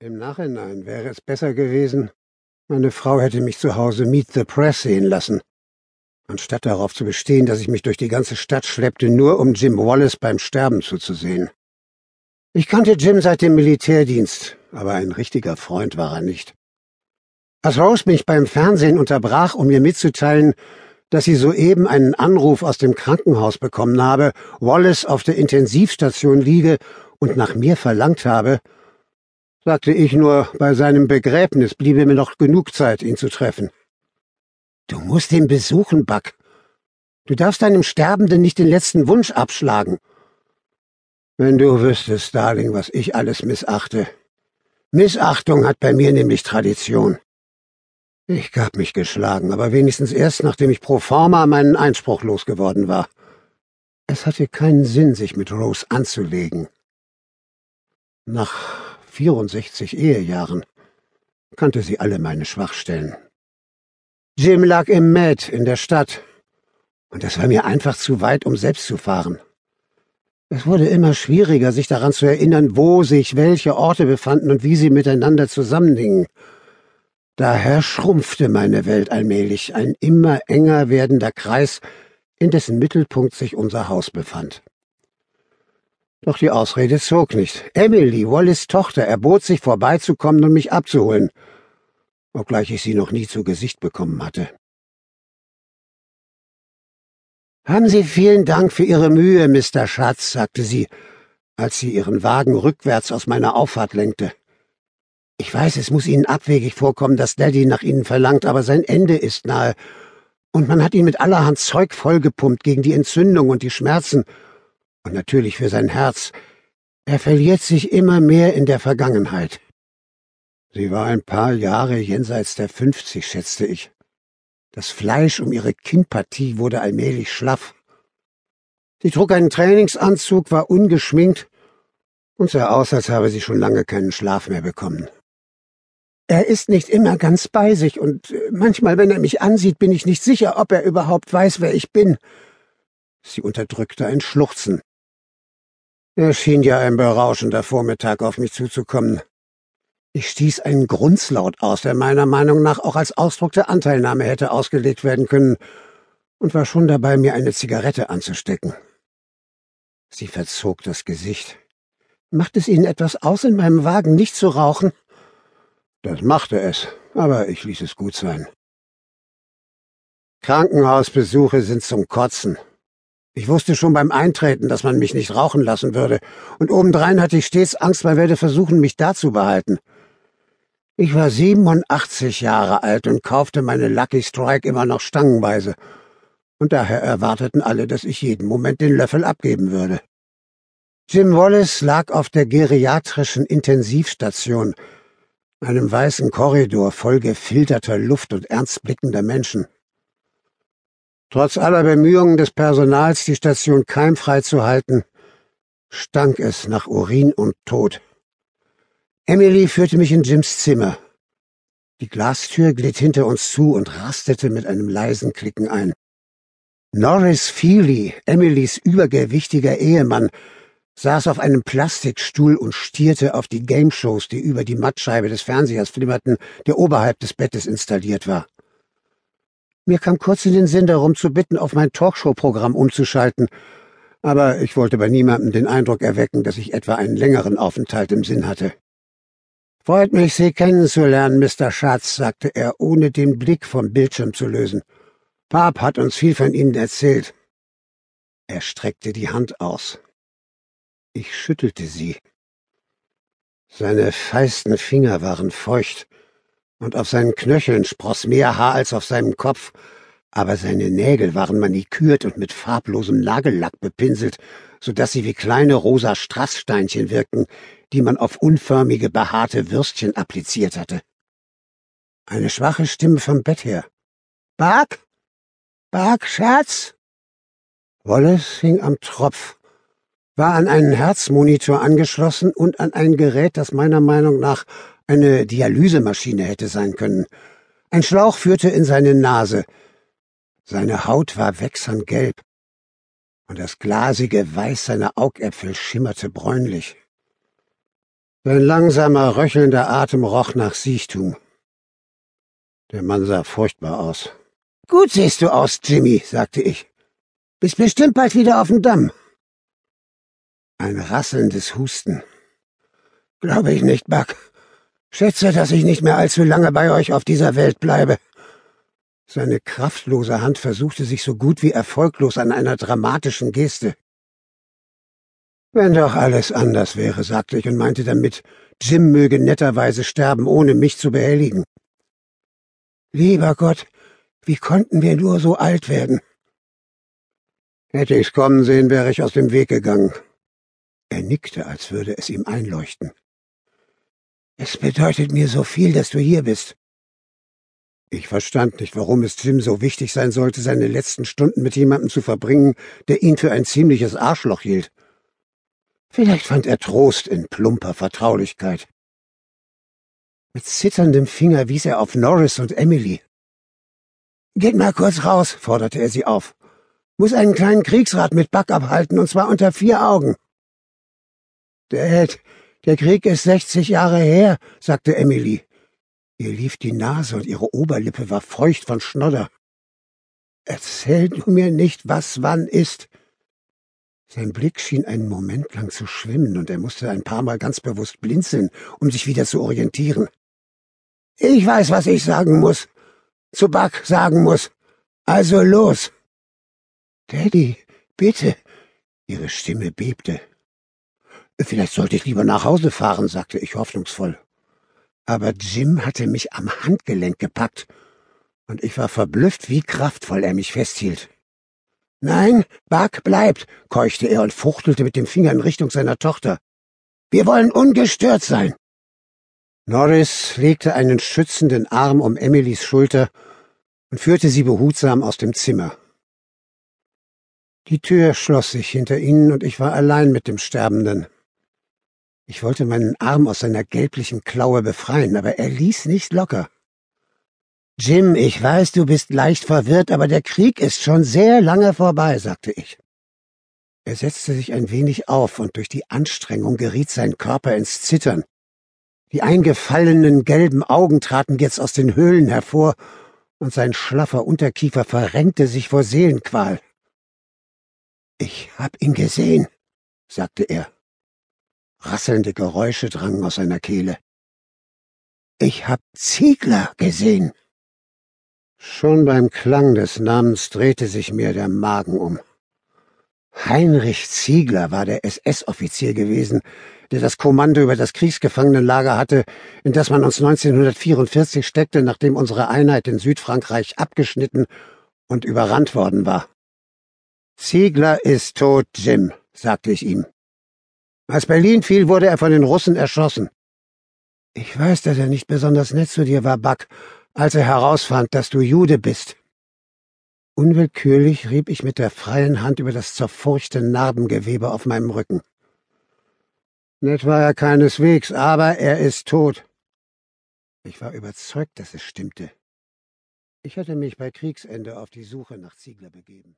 Im Nachhinein wäre es besser gewesen, meine Frau hätte mich zu Hause Meet the Press sehen lassen, anstatt darauf zu bestehen, dass ich mich durch die ganze Stadt schleppte, nur um Jim Wallace beim Sterben zuzusehen. Ich kannte Jim seit dem Militärdienst, aber ein richtiger Freund war er nicht. Als Rose mich beim Fernsehen unterbrach, um mir mitzuteilen, dass sie soeben einen Anruf aus dem Krankenhaus bekommen habe, Wallace auf der Intensivstation liege und nach mir verlangt habe, sagte ich nur, bei seinem Begräbnis bliebe mir noch genug Zeit, ihn zu treffen. Du musst ihn besuchen, Buck. Du darfst deinem Sterbenden nicht den letzten Wunsch abschlagen. Wenn du wüsstest, Darling, was ich alles missachte. Missachtung hat bei mir nämlich Tradition. Ich gab mich geschlagen, aber wenigstens erst, nachdem ich pro forma meinen Einspruch losgeworden war. Es hatte keinen Sinn, sich mit Rose anzulegen. Nach 64 Ehejahren kannte sie alle meine Schwachstellen. Jim lag im Med in der Stadt, und es war mir einfach zu weit, um selbst zu fahren. Es wurde immer schwieriger, sich daran zu erinnern, wo sich welche Orte befanden und wie sie miteinander zusammenhingen. Daher schrumpfte meine Welt allmählich, ein immer enger werdender Kreis, in dessen Mittelpunkt sich unser Haus befand. Doch die Ausrede zog nicht. Emily, Wallis Tochter, erbot sich vorbeizukommen und mich abzuholen, obgleich ich sie noch nie zu Gesicht bekommen hatte. Haben Sie vielen Dank für Ihre Mühe, Mr. Schatz, sagte sie, als sie ihren Wagen rückwärts aus meiner Auffahrt lenkte. Ich weiß, es muss Ihnen abwegig vorkommen, dass Daddy nach Ihnen verlangt, aber sein Ende ist nahe, und man hat ihn mit allerhand Zeug vollgepumpt gegen die Entzündung und die Schmerzen, und natürlich für sein Herz. Er verliert sich immer mehr in der Vergangenheit. Sie war ein paar Jahre jenseits der fünfzig, schätzte ich. Das Fleisch um ihre Kinnpartie wurde allmählich schlaff. Sie trug einen Trainingsanzug, war ungeschminkt und sah aus, als habe sie schon lange keinen Schlaf mehr bekommen. Er ist nicht immer ganz bei sich, und äh, manchmal, wenn er mich ansieht, bin ich nicht sicher, ob er überhaupt weiß, wer ich bin. Sie unterdrückte ein Schluchzen. Er schien ja ein berauschender Vormittag auf mich zuzukommen. Ich stieß einen Grunzlaut aus, der meiner Meinung nach auch als Ausdruck der Anteilnahme hätte ausgelegt werden können, und war schon dabei, mir eine Zigarette anzustecken. Sie verzog das Gesicht. Macht es Ihnen etwas aus, in meinem Wagen nicht zu rauchen? Das machte es, aber ich ließ es gut sein. Krankenhausbesuche sind zum Kotzen. Ich wusste schon beim Eintreten, dass man mich nicht rauchen lassen würde, und obendrein hatte ich stets Angst, man werde versuchen, mich da zu behalten. Ich war 87 Jahre alt und kaufte meine Lucky Strike immer noch stangenweise, und daher erwarteten alle, dass ich jeden Moment den Löffel abgeben würde. Jim Wallace lag auf der geriatrischen Intensivstation, einem weißen Korridor voll gefilterter Luft und ernstblickender Menschen. Trotz aller Bemühungen des Personals, die Station keimfrei zu halten, stank es nach Urin und Tod. Emily führte mich in Jims Zimmer. Die Glastür glitt hinter uns zu und rastete mit einem leisen Klicken ein. Norris Feely, Emilys übergewichtiger Ehemann, saß auf einem Plastikstuhl und stierte auf die Gameshows, die über die Mattscheibe des Fernsehers flimmerten, der oberhalb des Bettes installiert war. Mir kam kurz in den Sinn darum zu bitten, auf mein Talkshow-Programm umzuschalten, aber ich wollte bei niemandem den Eindruck erwecken, dass ich etwa einen längeren Aufenthalt im Sinn hatte. Freut mich, Sie kennenzulernen, Mr. Schatz, sagte er, ohne den Blick vom Bildschirm zu lösen. Pap hat uns viel von Ihnen erzählt. Er streckte die Hand aus. Ich schüttelte sie. Seine feisten Finger waren feucht, und auf seinen Knöcheln spross mehr Haar als auf seinem Kopf, aber seine Nägel waren manikürt und mit farblosem Nagellack bepinselt, so dass sie wie kleine rosa Strasssteinchen wirkten, die man auf unförmige, behaarte Würstchen appliziert hatte. Eine schwache Stimme vom Bett her. Bark? Bark, Schatz? Wallace hing am Tropf, war an einen Herzmonitor angeschlossen und an ein Gerät, das meiner Meinung nach eine Dialysemaschine hätte sein können. Ein Schlauch führte in seine Nase. Seine Haut war wächsern gelb, und das glasige Weiß seiner Augäpfel schimmerte bräunlich. Sein langsamer, röchelnder Atem roch nach Siechtum. Der Mann sah furchtbar aus. Gut siehst du aus, Jimmy, sagte ich. Bist bestimmt bald wieder auf dem Damm. Ein rasselndes Husten. Glaube ich nicht, Buck. Schätze, dass ich nicht mehr allzu lange bei euch auf dieser Welt bleibe. Seine kraftlose Hand versuchte sich so gut wie erfolglos an einer dramatischen Geste. Wenn doch alles anders wäre, sagte ich und meinte damit, Jim möge netterweise sterben, ohne mich zu behelligen. Lieber Gott, wie konnten wir nur so alt werden? Hätte ich's kommen sehen, wäre ich aus dem Weg gegangen. Er nickte, als würde es ihm einleuchten. Es bedeutet mir so viel, dass du hier bist. Ich verstand nicht, warum es Jim so wichtig sein sollte, seine letzten Stunden mit jemandem zu verbringen, der ihn für ein ziemliches Arschloch hielt. Vielleicht fand er Trost in plumper Vertraulichkeit. Mit zitterndem Finger wies er auf Norris und Emily. Geht mal kurz raus, forderte er sie auf. Muss einen kleinen Kriegsrat mit Buck abhalten, und zwar unter vier Augen. Dad, der Krieg ist sechzig Jahre her, sagte Emily. Ihr lief die Nase und ihre Oberlippe war feucht von Schnodder. Erzähl du mir nicht, was wann ist. Sein Blick schien einen Moment lang zu schwimmen, und er musste ein paar Mal ganz bewusst blinzeln, um sich wieder zu orientieren. Ich weiß, was ich sagen muss. Zu Buck sagen muss. Also los. Daddy, bitte. Ihre Stimme bebte. Vielleicht sollte ich lieber nach Hause fahren, sagte ich hoffnungsvoll aber Jim hatte mich am Handgelenk gepackt, und ich war verblüfft, wie kraftvoll er mich festhielt. Nein, Buck bleibt, keuchte er und fuchtelte mit dem Finger in Richtung seiner Tochter. Wir wollen ungestört sein. Norris legte einen schützenden Arm um Emilys Schulter und führte sie behutsam aus dem Zimmer. Die Tür schloss sich hinter ihnen und ich war allein mit dem Sterbenden. Ich wollte meinen Arm aus seiner gelblichen Klaue befreien, aber er ließ nicht locker. Jim, ich weiß, du bist leicht verwirrt, aber der Krieg ist schon sehr lange vorbei, sagte ich. Er setzte sich ein wenig auf, und durch die Anstrengung geriet sein Körper ins Zittern. Die eingefallenen gelben Augen traten jetzt aus den Höhlen hervor, und sein schlaffer Unterkiefer verrenkte sich vor Seelenqual. Ich hab ihn gesehen, sagte er. Rasselnde Geräusche drangen aus seiner Kehle. Ich hab Ziegler gesehen. Schon beim Klang des Namens drehte sich mir der Magen um. Heinrich Ziegler war der SS-Offizier gewesen, der das Kommando über das Kriegsgefangenenlager hatte, in das man uns 1944 steckte, nachdem unsere Einheit in Südfrankreich abgeschnitten und überrannt worden war. Ziegler ist tot, Jim, sagte ich ihm. Als Berlin fiel, wurde er von den Russen erschossen. Ich weiß, dass er nicht besonders nett zu dir war, Buck, als er herausfand, dass du Jude bist. Unwillkürlich rieb ich mit der freien Hand über das zerfurchte Narbengewebe auf meinem Rücken. Nett war er keineswegs, aber er ist tot. Ich war überzeugt, dass es stimmte. Ich hatte mich bei Kriegsende auf die Suche nach Ziegler begeben.